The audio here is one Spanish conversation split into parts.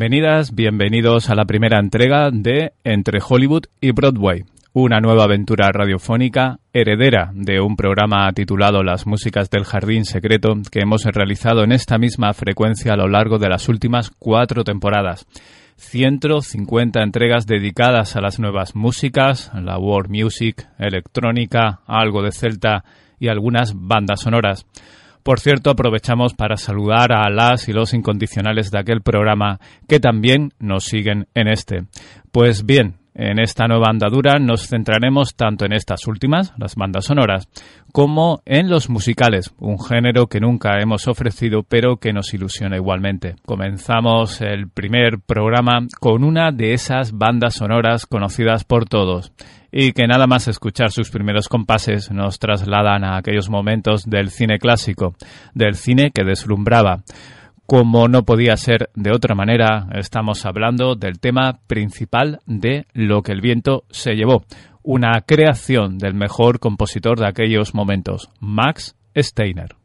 Bienvenidas, bienvenidos a la primera entrega de Entre Hollywood y Broadway, una nueva aventura radiofónica heredera de un programa titulado Las músicas del jardín secreto que hemos realizado en esta misma frecuencia a lo largo de las últimas cuatro temporadas. 150 entregas dedicadas a las nuevas músicas, la world music, electrónica, algo de celta y algunas bandas sonoras. Por cierto, aprovechamos para saludar a las y los incondicionales de aquel programa que también nos siguen en este. Pues bien, en esta nueva andadura nos centraremos tanto en estas últimas, las bandas sonoras, como en los musicales, un género que nunca hemos ofrecido pero que nos ilusiona igualmente. Comenzamos el primer programa con una de esas bandas sonoras conocidas por todos y que nada más escuchar sus primeros compases nos trasladan a aquellos momentos del cine clásico, del cine que deslumbraba. Como no podía ser de otra manera, estamos hablando del tema principal de Lo que el viento se llevó, una creación del mejor compositor de aquellos momentos, Max Steiner.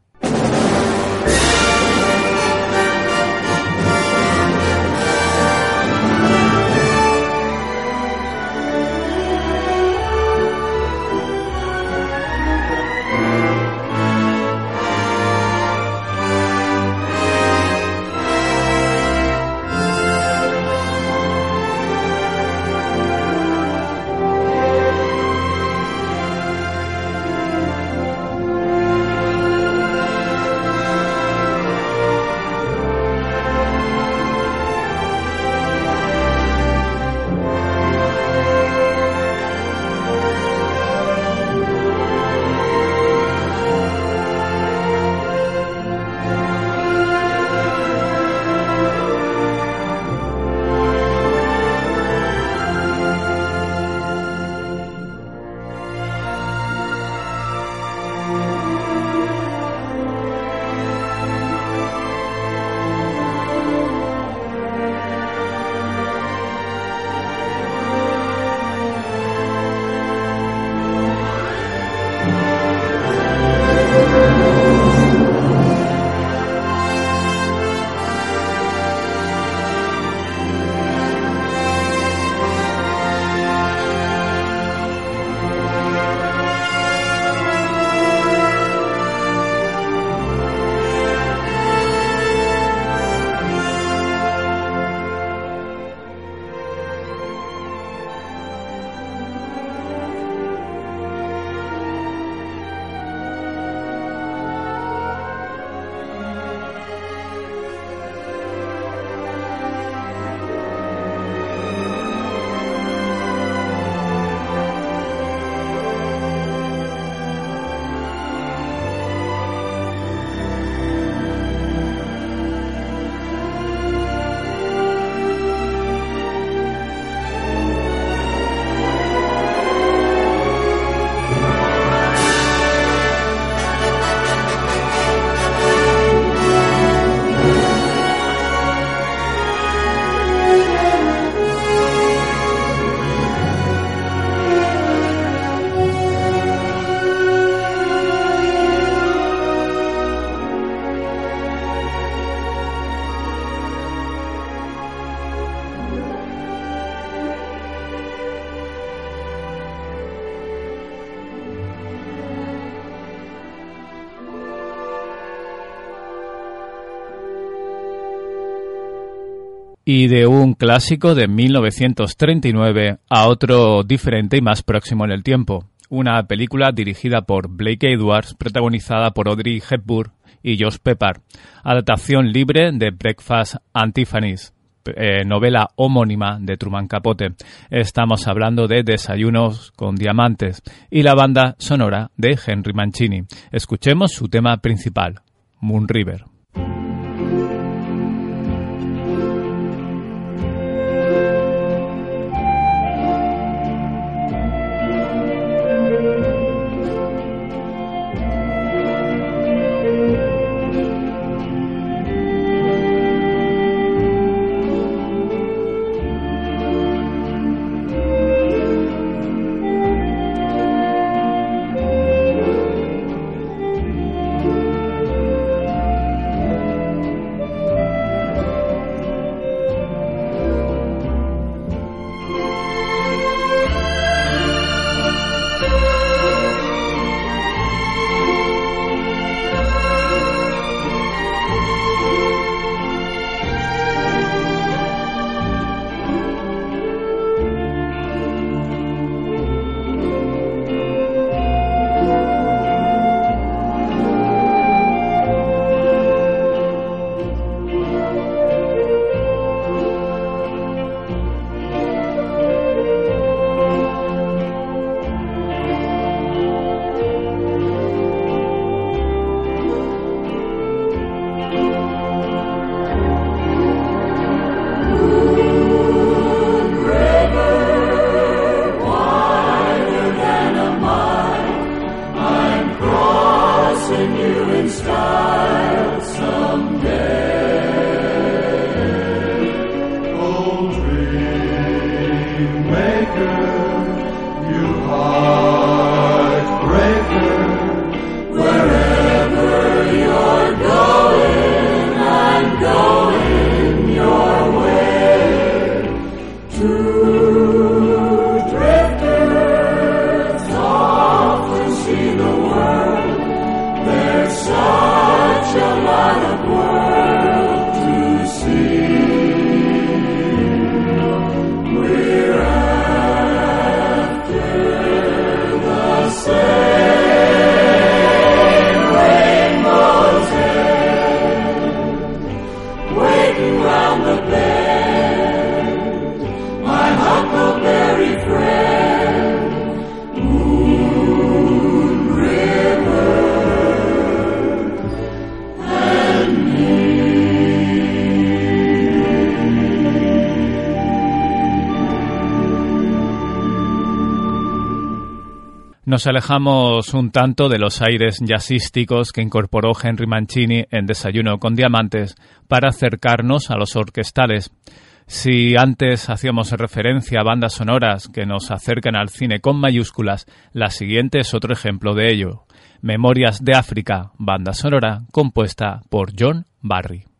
Y de un clásico de 1939 a otro diferente y más próximo en el tiempo. Una película dirigida por Blake Edwards, protagonizada por Audrey Hepburn y Josh Pepper. Adaptación libre de Breakfast Antiphonies. Eh, novela homónima de Truman Capote. Estamos hablando de Desayunos con Diamantes y la banda sonora de Henry Mancini. Escuchemos su tema principal, Moon River. Alejamos un tanto de los aires jazzísticos que incorporó Henry Mancini en Desayuno con Diamantes para acercarnos a los orquestales. Si antes hacíamos referencia a bandas sonoras que nos acercan al cine con mayúsculas, la siguiente es otro ejemplo de ello. Memorias de África, banda sonora compuesta por John Barry.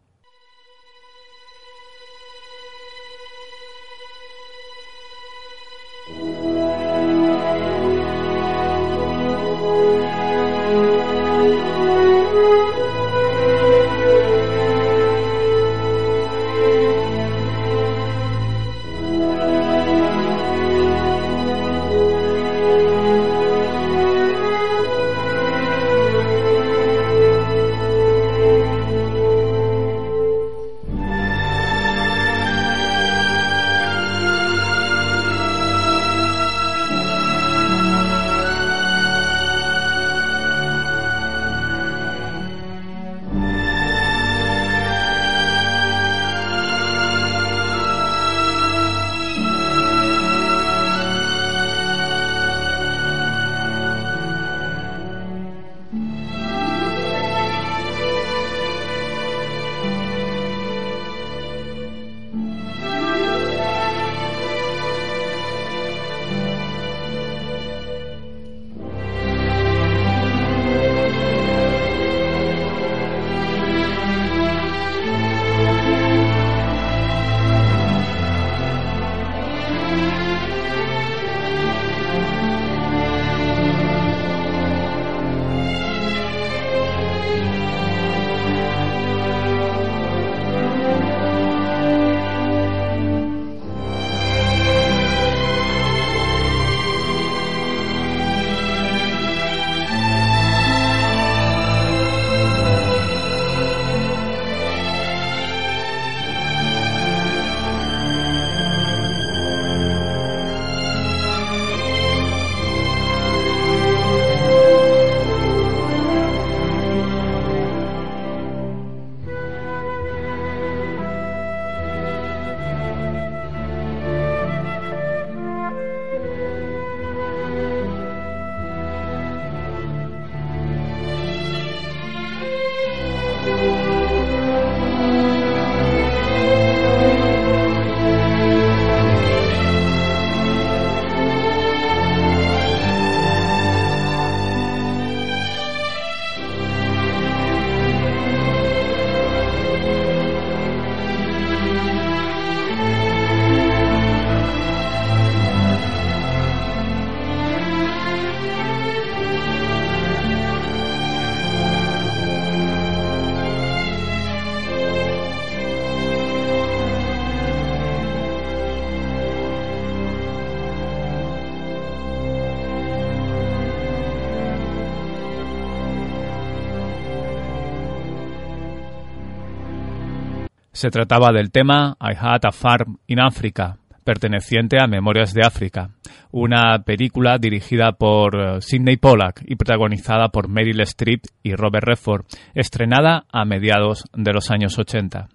Se trataba del tema I Had a Farm in Africa, perteneciente a Memorias de África, una película dirigida por eh, Sidney Pollack y protagonizada por Meryl Streep y Robert Redford, estrenada a mediados de los años 80.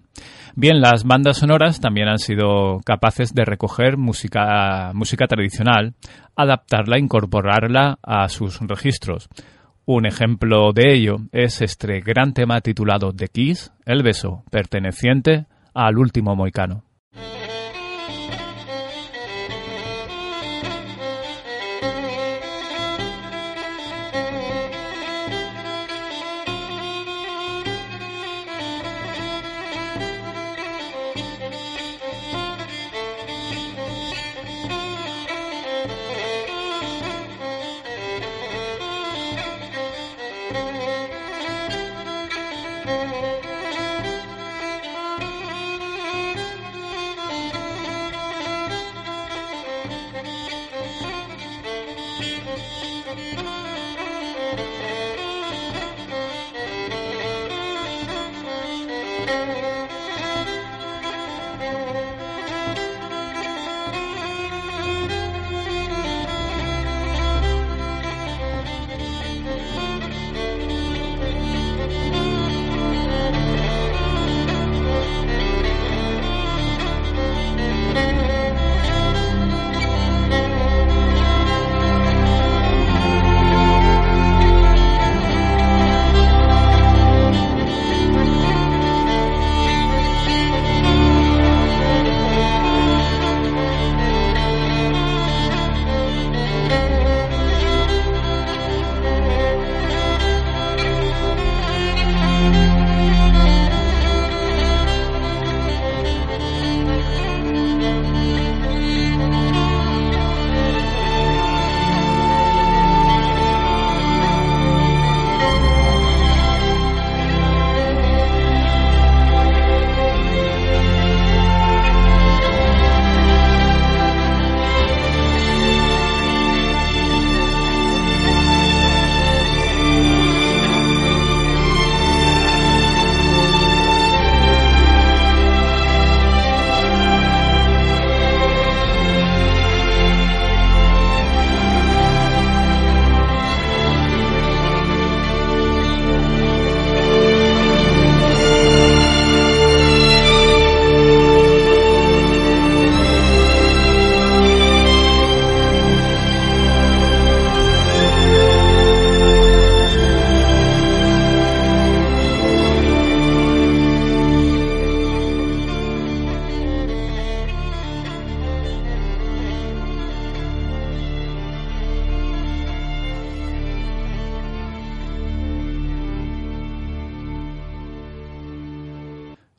Bien, las bandas sonoras también han sido capaces de recoger música, música tradicional, adaptarla e incorporarla a sus registros. Un ejemplo de ello es este gran tema titulado The Kiss, El beso, perteneciente al último moicano.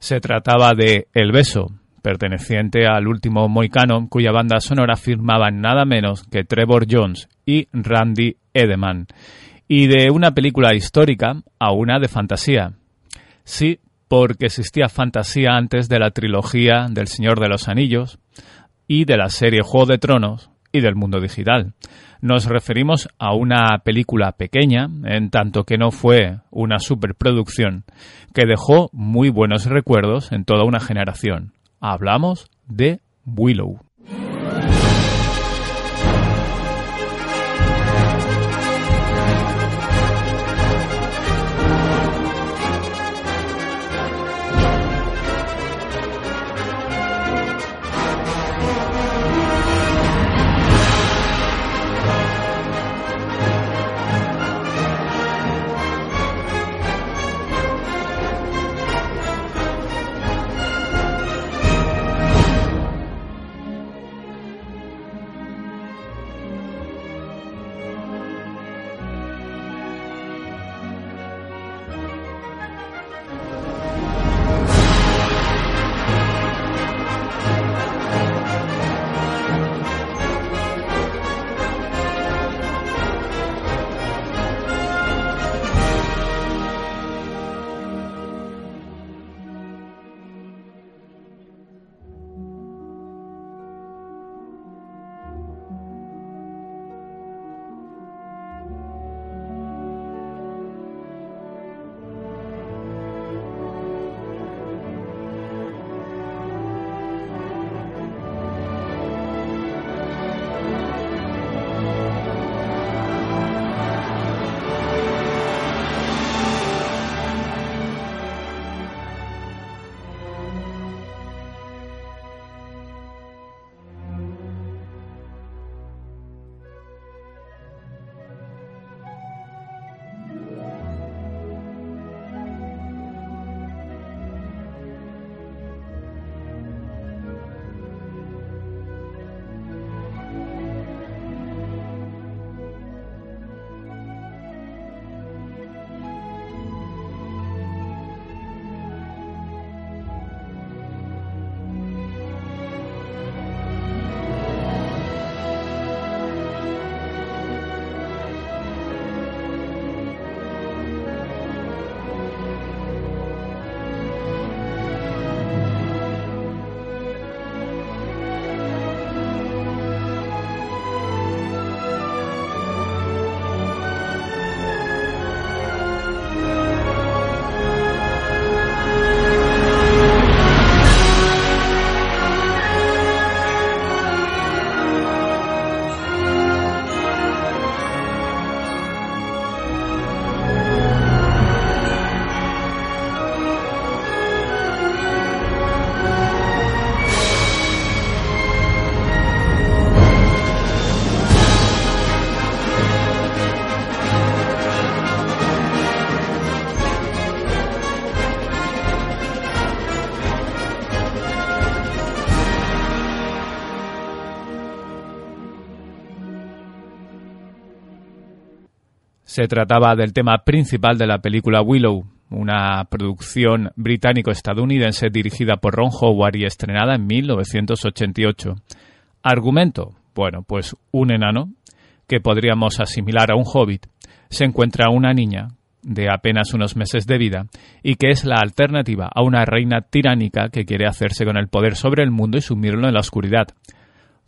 Se trataba de El Beso, perteneciente al último Moicano, cuya banda sonora firmaban nada menos que Trevor Jones y Randy Edeman, y de una película histórica a una de fantasía. Sí, porque existía fantasía antes de la trilogía del Señor de los Anillos y de la serie Juego de Tronos y del mundo digital. Nos referimos a una película pequeña, en tanto que no fue una superproducción, que dejó muy buenos recuerdos en toda una generación. Hablamos de Willow. Se trataba del tema principal de la película Willow, una producción británico-estadounidense dirigida por Ron Howard y estrenada en 1988. Argumento. Bueno, pues un enano, que podríamos asimilar a un hobbit, se encuentra una niña de apenas unos meses de vida y que es la alternativa a una reina tiránica que quiere hacerse con el poder sobre el mundo y sumirlo en la oscuridad.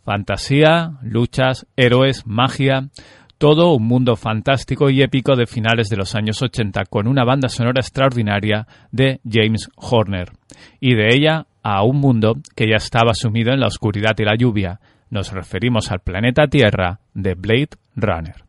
Fantasía, luchas, héroes, magia, todo un mundo fantástico y épico de finales de los años 80 con una banda sonora extraordinaria de James Horner y de ella a un mundo que ya estaba sumido en la oscuridad y la lluvia. Nos referimos al planeta Tierra de Blade Runner.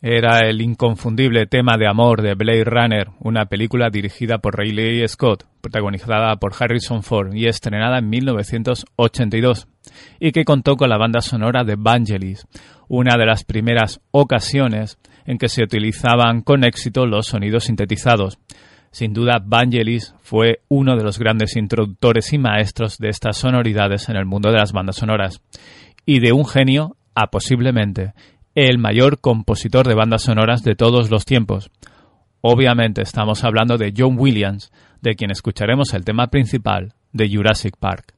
Era el inconfundible tema de amor de Blade Runner, una película dirigida por Ridley Scott, protagonizada por Harrison Ford y estrenada en 1982, y que contó con la banda sonora de Vangelis, una de las primeras ocasiones en que se utilizaban con éxito los sonidos sintetizados. Sin duda, Vangelis fue uno de los grandes introductores y maestros de estas sonoridades en el mundo de las bandas sonoras, y de un genio a posiblemente el mayor compositor de bandas sonoras de todos los tiempos. Obviamente estamos hablando de John Williams, de quien escucharemos el tema principal de Jurassic Park.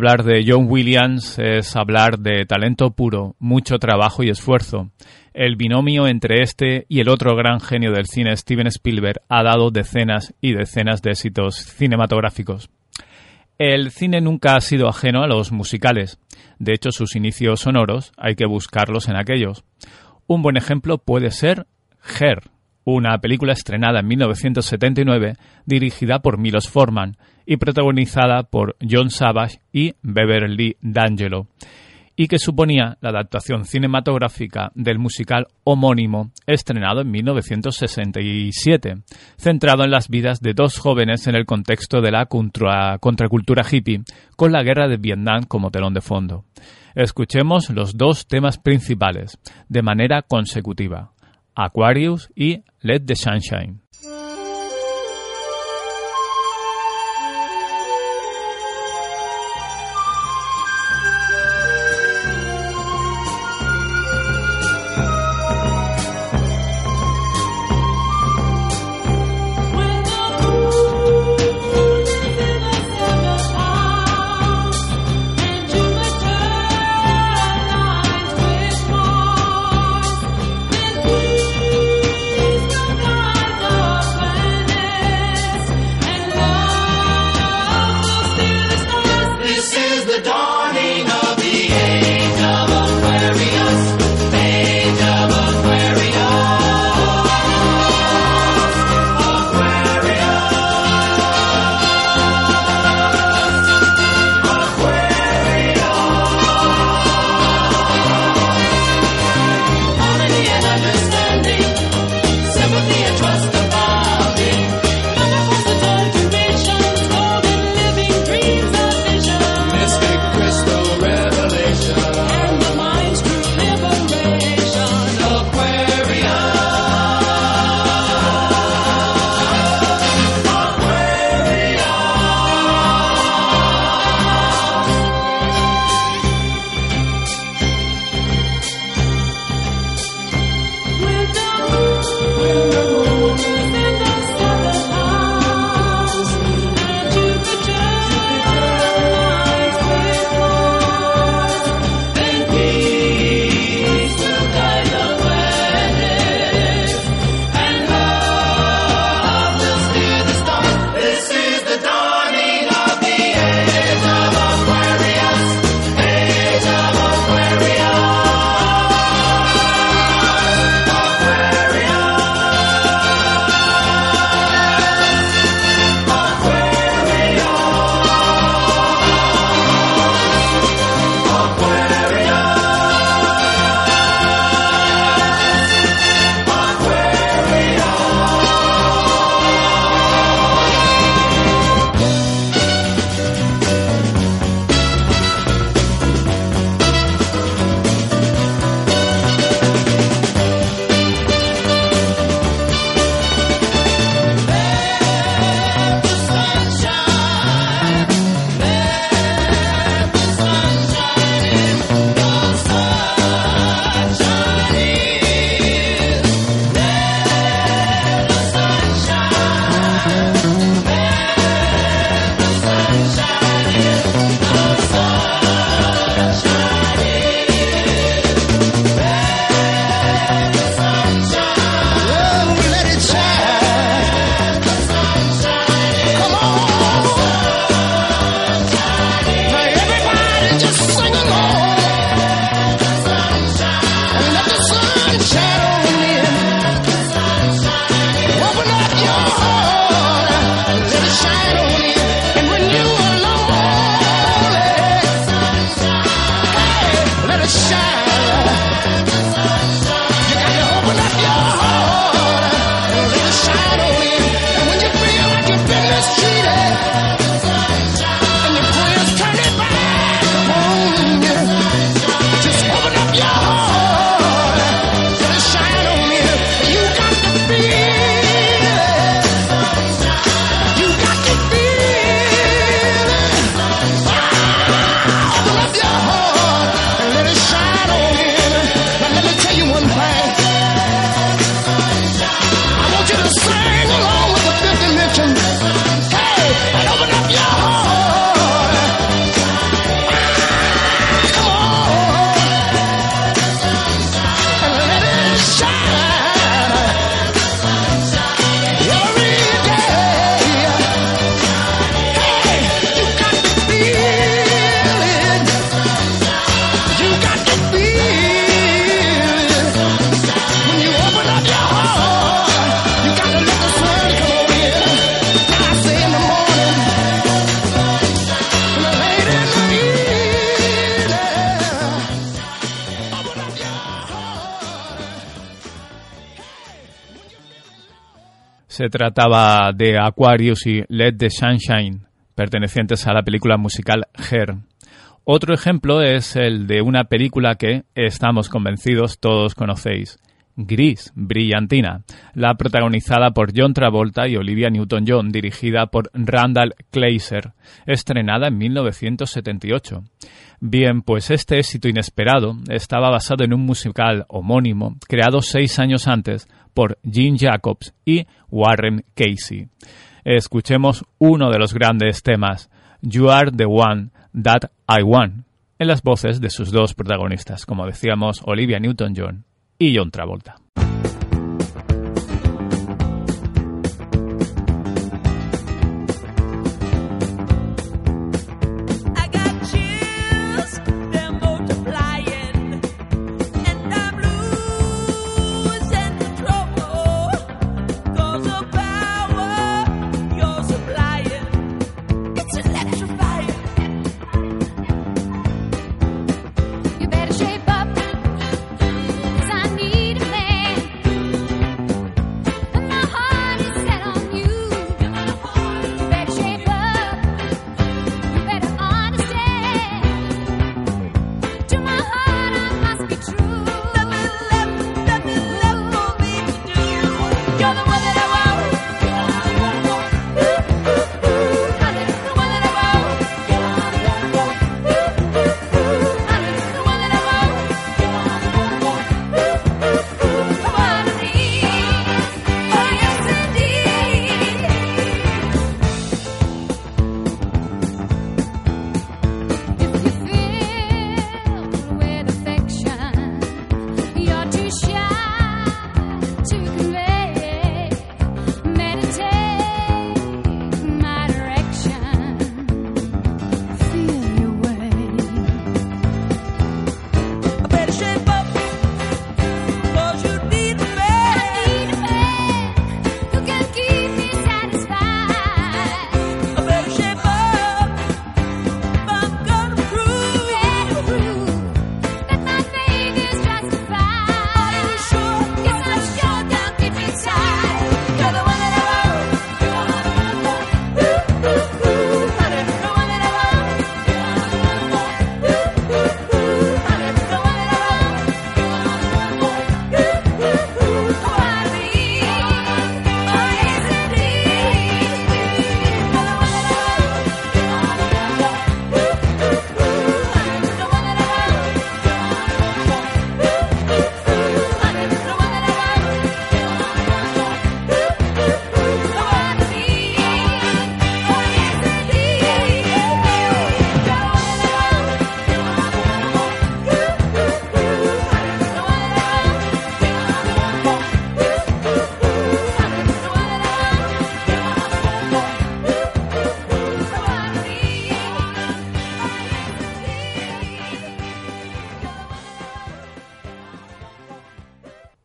Hablar de John Williams es hablar de talento puro, mucho trabajo y esfuerzo. El binomio entre este y el otro gran genio del cine, Steven Spielberg, ha dado decenas y decenas de éxitos cinematográficos. El cine nunca ha sido ajeno a los musicales. De hecho, sus inicios sonoros hay que buscarlos en aquellos. Un buen ejemplo puede ser Her, una película estrenada en 1979 dirigida por Milos Forman y protagonizada por John Savage y Beverly D'Angelo, y que suponía la adaptación cinematográfica del musical homónimo estrenado en 1967, centrado en las vidas de dos jóvenes en el contexto de la contracultura hippie, con la guerra de Vietnam como telón de fondo. Escuchemos los dos temas principales, de manera consecutiva. Aquarius y Let the Sunshine. Se trataba de Aquarius y Let the Sunshine, pertenecientes a la película musical Her. Otro ejemplo es el de una película que, estamos convencidos, todos conocéis. Gris, Brillantina, la protagonizada por John Travolta y Olivia Newton-John, dirigida por Randall Kleiser, estrenada en 1978. Bien, pues este éxito inesperado estaba basado en un musical homónimo creado seis años antes por Gene Jacobs y Warren Casey. Escuchemos uno de los grandes temas, You Are the One That I Want, en las voces de sus dos protagonistas, como decíamos, Olivia Newton-John y John Travolta.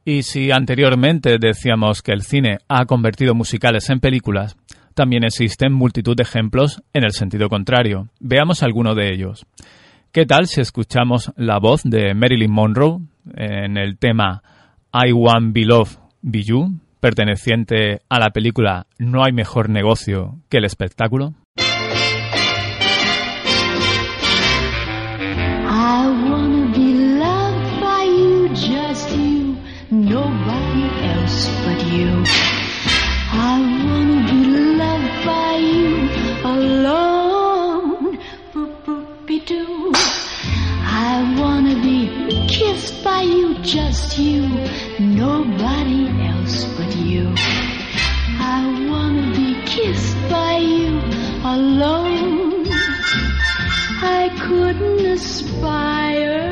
Y si anteriormente decíamos que el cine ha convertido musicales en películas, también existen multitud de ejemplos en el sentido contrario. Veamos alguno de ellos. ¿Qué tal si escuchamos la voz de Marilyn Monroe en el tema I Want Be Love Be You, perteneciente a la película No hay mejor negocio que el espectáculo? Just you, nobody else but you. I wanna be kissed by you alone. I couldn't aspire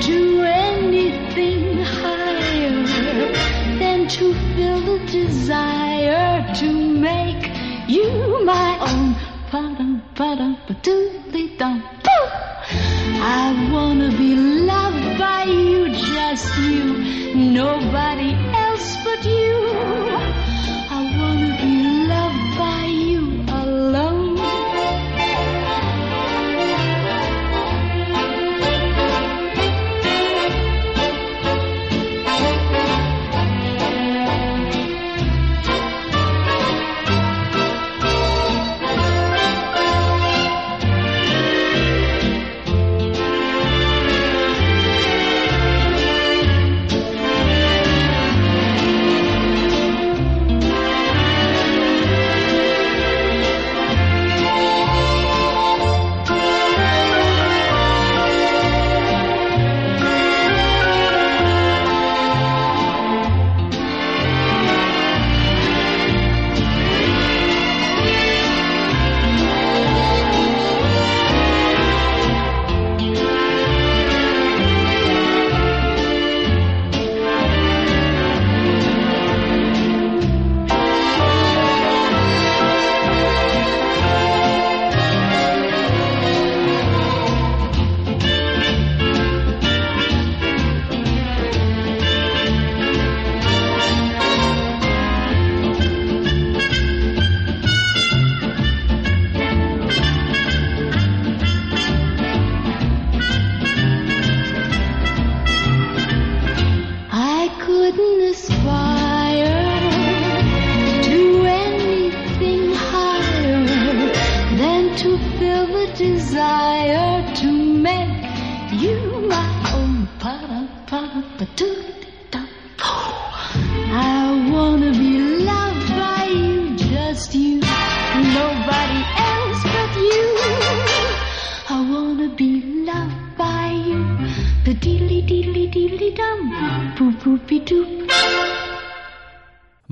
to anything higher than to feel the desire to make you my own. I wanna be loved by you, just you, nobody else but you.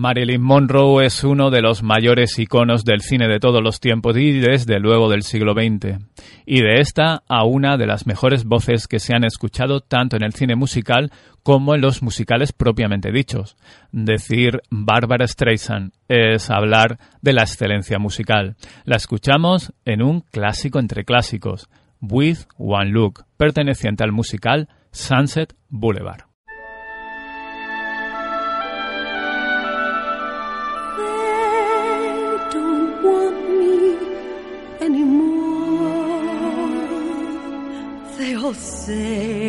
Marilyn Monroe es uno de los mayores iconos del cine de todos los tiempos y desde luego del siglo XX, y de esta a una de las mejores voces que se han escuchado tanto en el cine musical como en los musicales propiamente dichos. Decir Barbara Streisand es hablar de la excelencia musical. La escuchamos en un clásico entre clásicos, With One Look, perteneciente al musical Sunset Boulevard. você.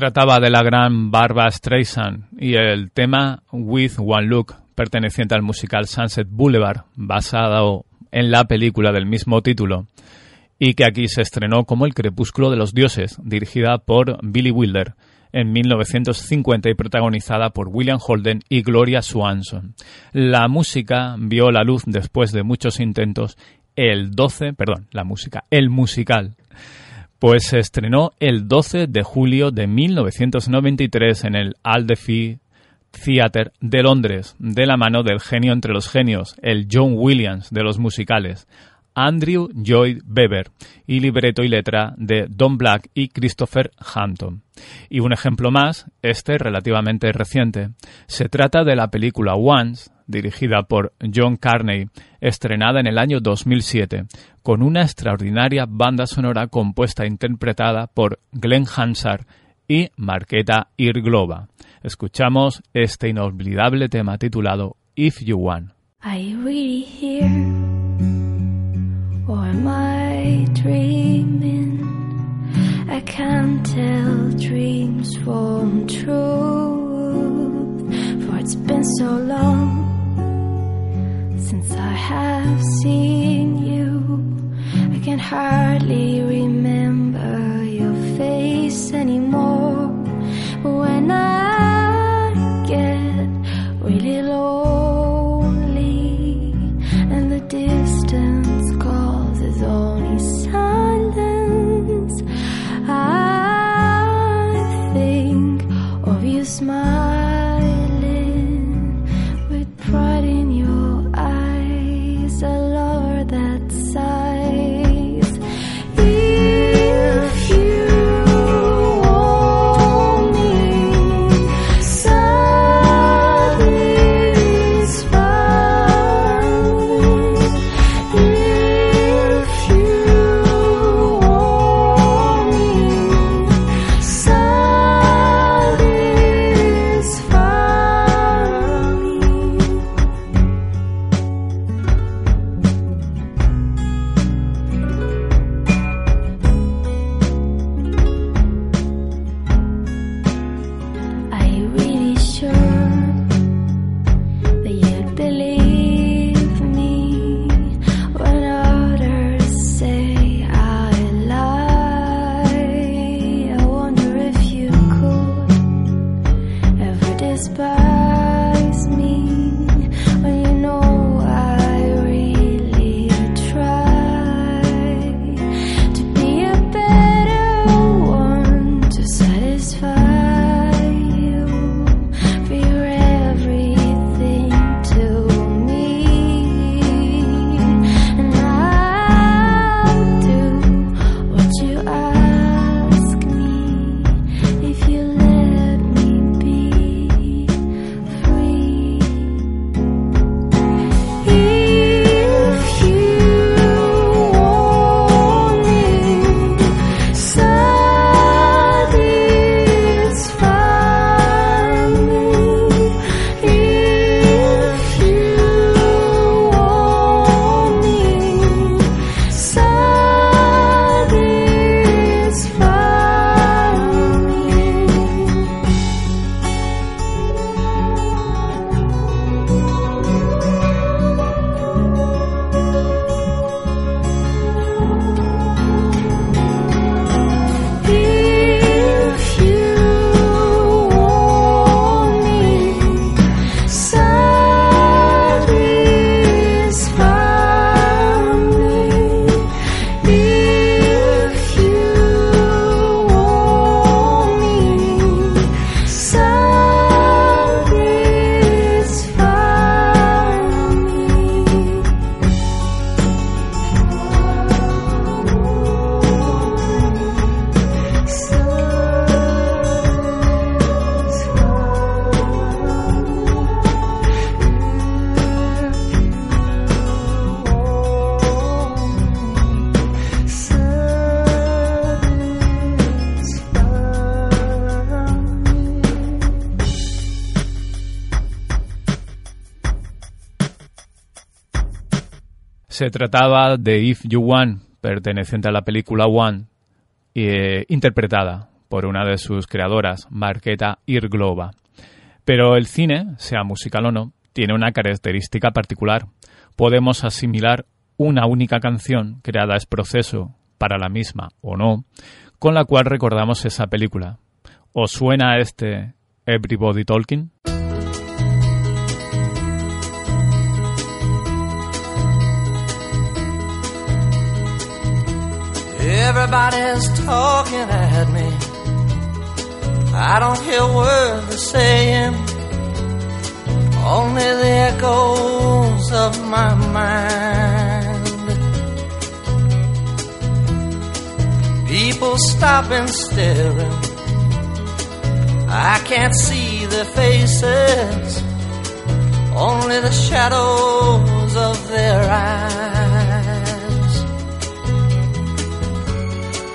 Trataba de la gran Barbara Streisand y el tema With One Look, perteneciente al musical Sunset Boulevard, basado en la película del mismo título, y que aquí se estrenó como El Crepúsculo de los Dioses, dirigida por Billy Wilder en 1950 y protagonizada por William Holden y Gloria Swanson. La música vio la luz después de muchos intentos el 12, perdón, la música, el musical pues se estrenó el 12 de julio de 1993 en el Aldefie Theatre de Londres, de la mano del genio entre los genios, el John Williams de los musicales. Andrew Lloyd Webber y libreto y letra de Don Black y Christopher Hampton. Y un ejemplo más, este relativamente reciente. Se trata de la película Once, dirigida por John Carney, estrenada en el año 2007, con una extraordinaria banda sonora compuesta e interpretada por Glenn Hansard y Marqueta Irglova. Escuchamos este inolvidable tema titulado If You Want. Dreaming? I can't tell dreams from truth. For it's been so long since I have seen you. I can hardly Se trataba de If You Want, perteneciente a la película One, eh, interpretada por una de sus creadoras, Marqueta Irglova. Pero el cine, sea musical o no, tiene una característica particular. Podemos asimilar una única canción creada es proceso para la misma o no, con la cual recordamos esa película. ¿Os suena este Everybody Talking? Everybody's talking at me. I don't hear words they're saying, only the echoes of my mind. People stop and staring. I can't see their faces, only the shadows of their eyes.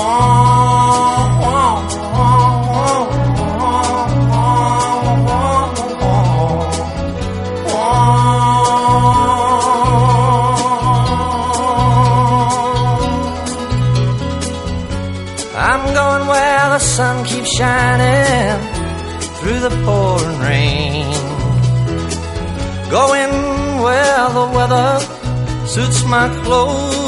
I'm going where the sun keeps shining through the pouring rain. Going where the weather suits my clothes.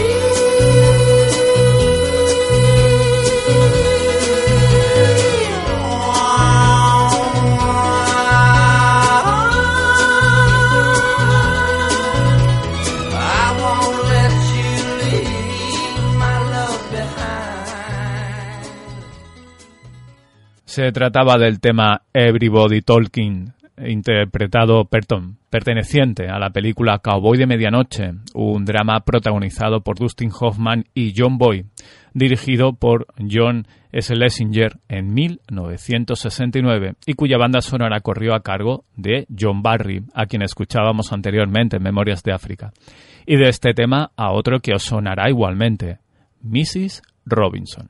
Se trataba del tema Everybody Talking, interpretado, perteneciente a la película Cowboy de Medianoche, un drama protagonizado por Dustin Hoffman y John Boy, dirigido por John Schlesinger en 1969 y cuya banda sonora corrió a cargo de John Barry, a quien escuchábamos anteriormente en Memorias de África. Y de este tema a otro que os sonará igualmente, Mrs. Robinson.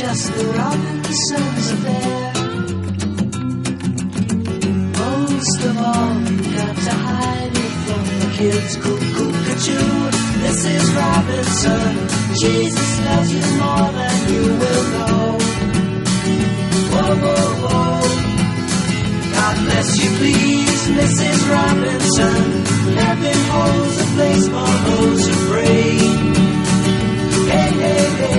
just the Robinsons affair. Most of all, you got to hide it from the kids. Cuckoo, cuckoo, Mrs. Robinson. Jesus loves you more than you will know. Whoa, whoa, whoa. God bless you, please, Mrs. Robinson. Heaven holds a place for those who pray. Hey, hey. Hey,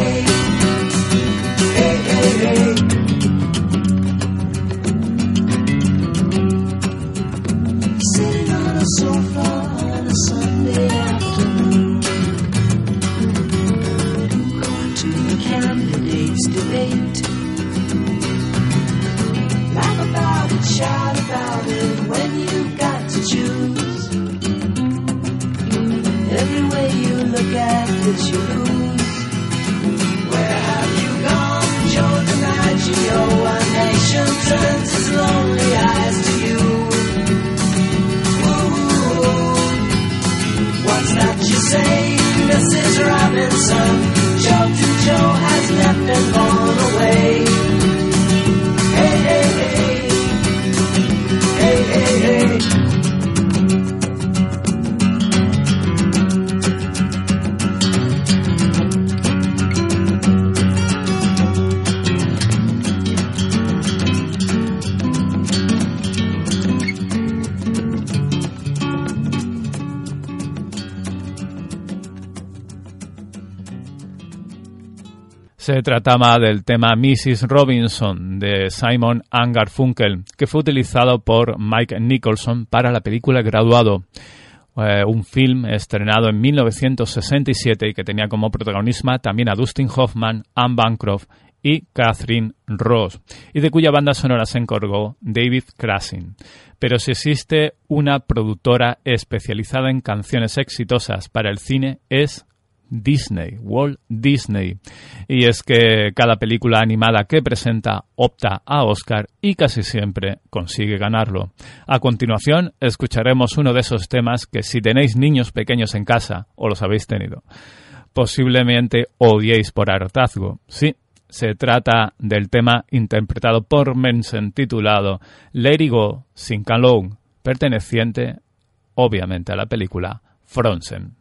Se trataba del tema Mrs. Robinson de Simon Garfunkel, que fue utilizado por Mike Nicholson para la película Graduado, eh, un film estrenado en 1967 y que tenía como protagonista también a Dustin Hoffman, Anne Bancroft y Catherine Ross, y de cuya banda sonora se encargó David Krasin. Pero si existe una productora especializada en canciones exitosas para el cine es Disney, Walt Disney. Y es que cada película animada que presenta opta a Oscar y casi siempre consigue ganarlo. A continuación escucharemos uno de esos temas que si tenéis niños pequeños en casa, o los habéis tenido, posiblemente odiéis por hartazgo. Sí, se trata del tema interpretado por Mensen titulado Let It Go, Sing Alone, perteneciente obviamente a la película Frozen.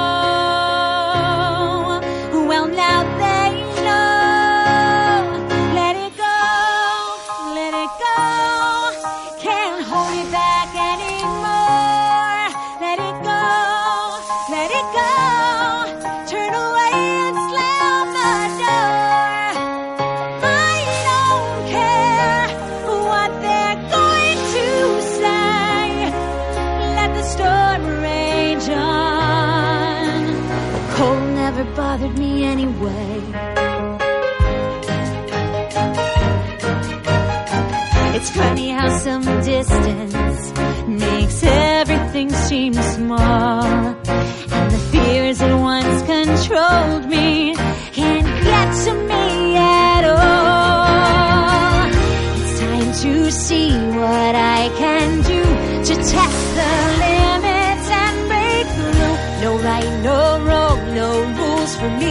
Everything seem small. And the fears that once controlled me can't get to me at all. It's time to see what I can do to test the limits and break through. No right, no wrong, no rules for me.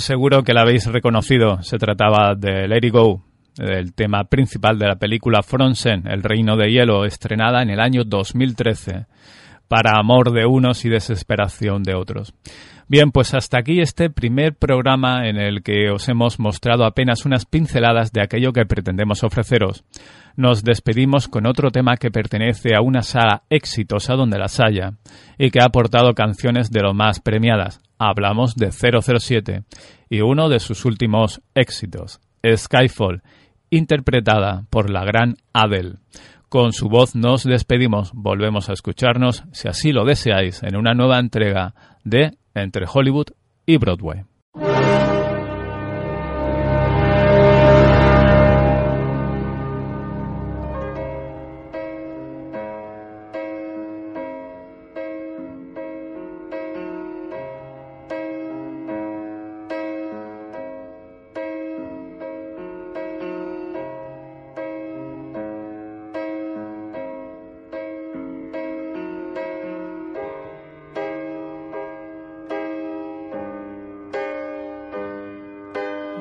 Seguro que la habéis reconocido. Se trataba de Let It Go, el tema principal de la película Frozen, El Reino de Hielo, estrenada en el año 2013, para amor de unos y desesperación de otros. Bien, pues hasta aquí este primer programa en el que os hemos mostrado apenas unas pinceladas de aquello que pretendemos ofreceros. Nos despedimos con otro tema que pertenece a una saga exitosa donde las haya y que ha aportado canciones de lo más premiadas. Hablamos de 007 y uno de sus últimos éxitos, Skyfall, interpretada por la gran Adele. Con su voz nos despedimos, volvemos a escucharnos, si así lo deseáis, en una nueva entrega de Entre Hollywood y Broadway.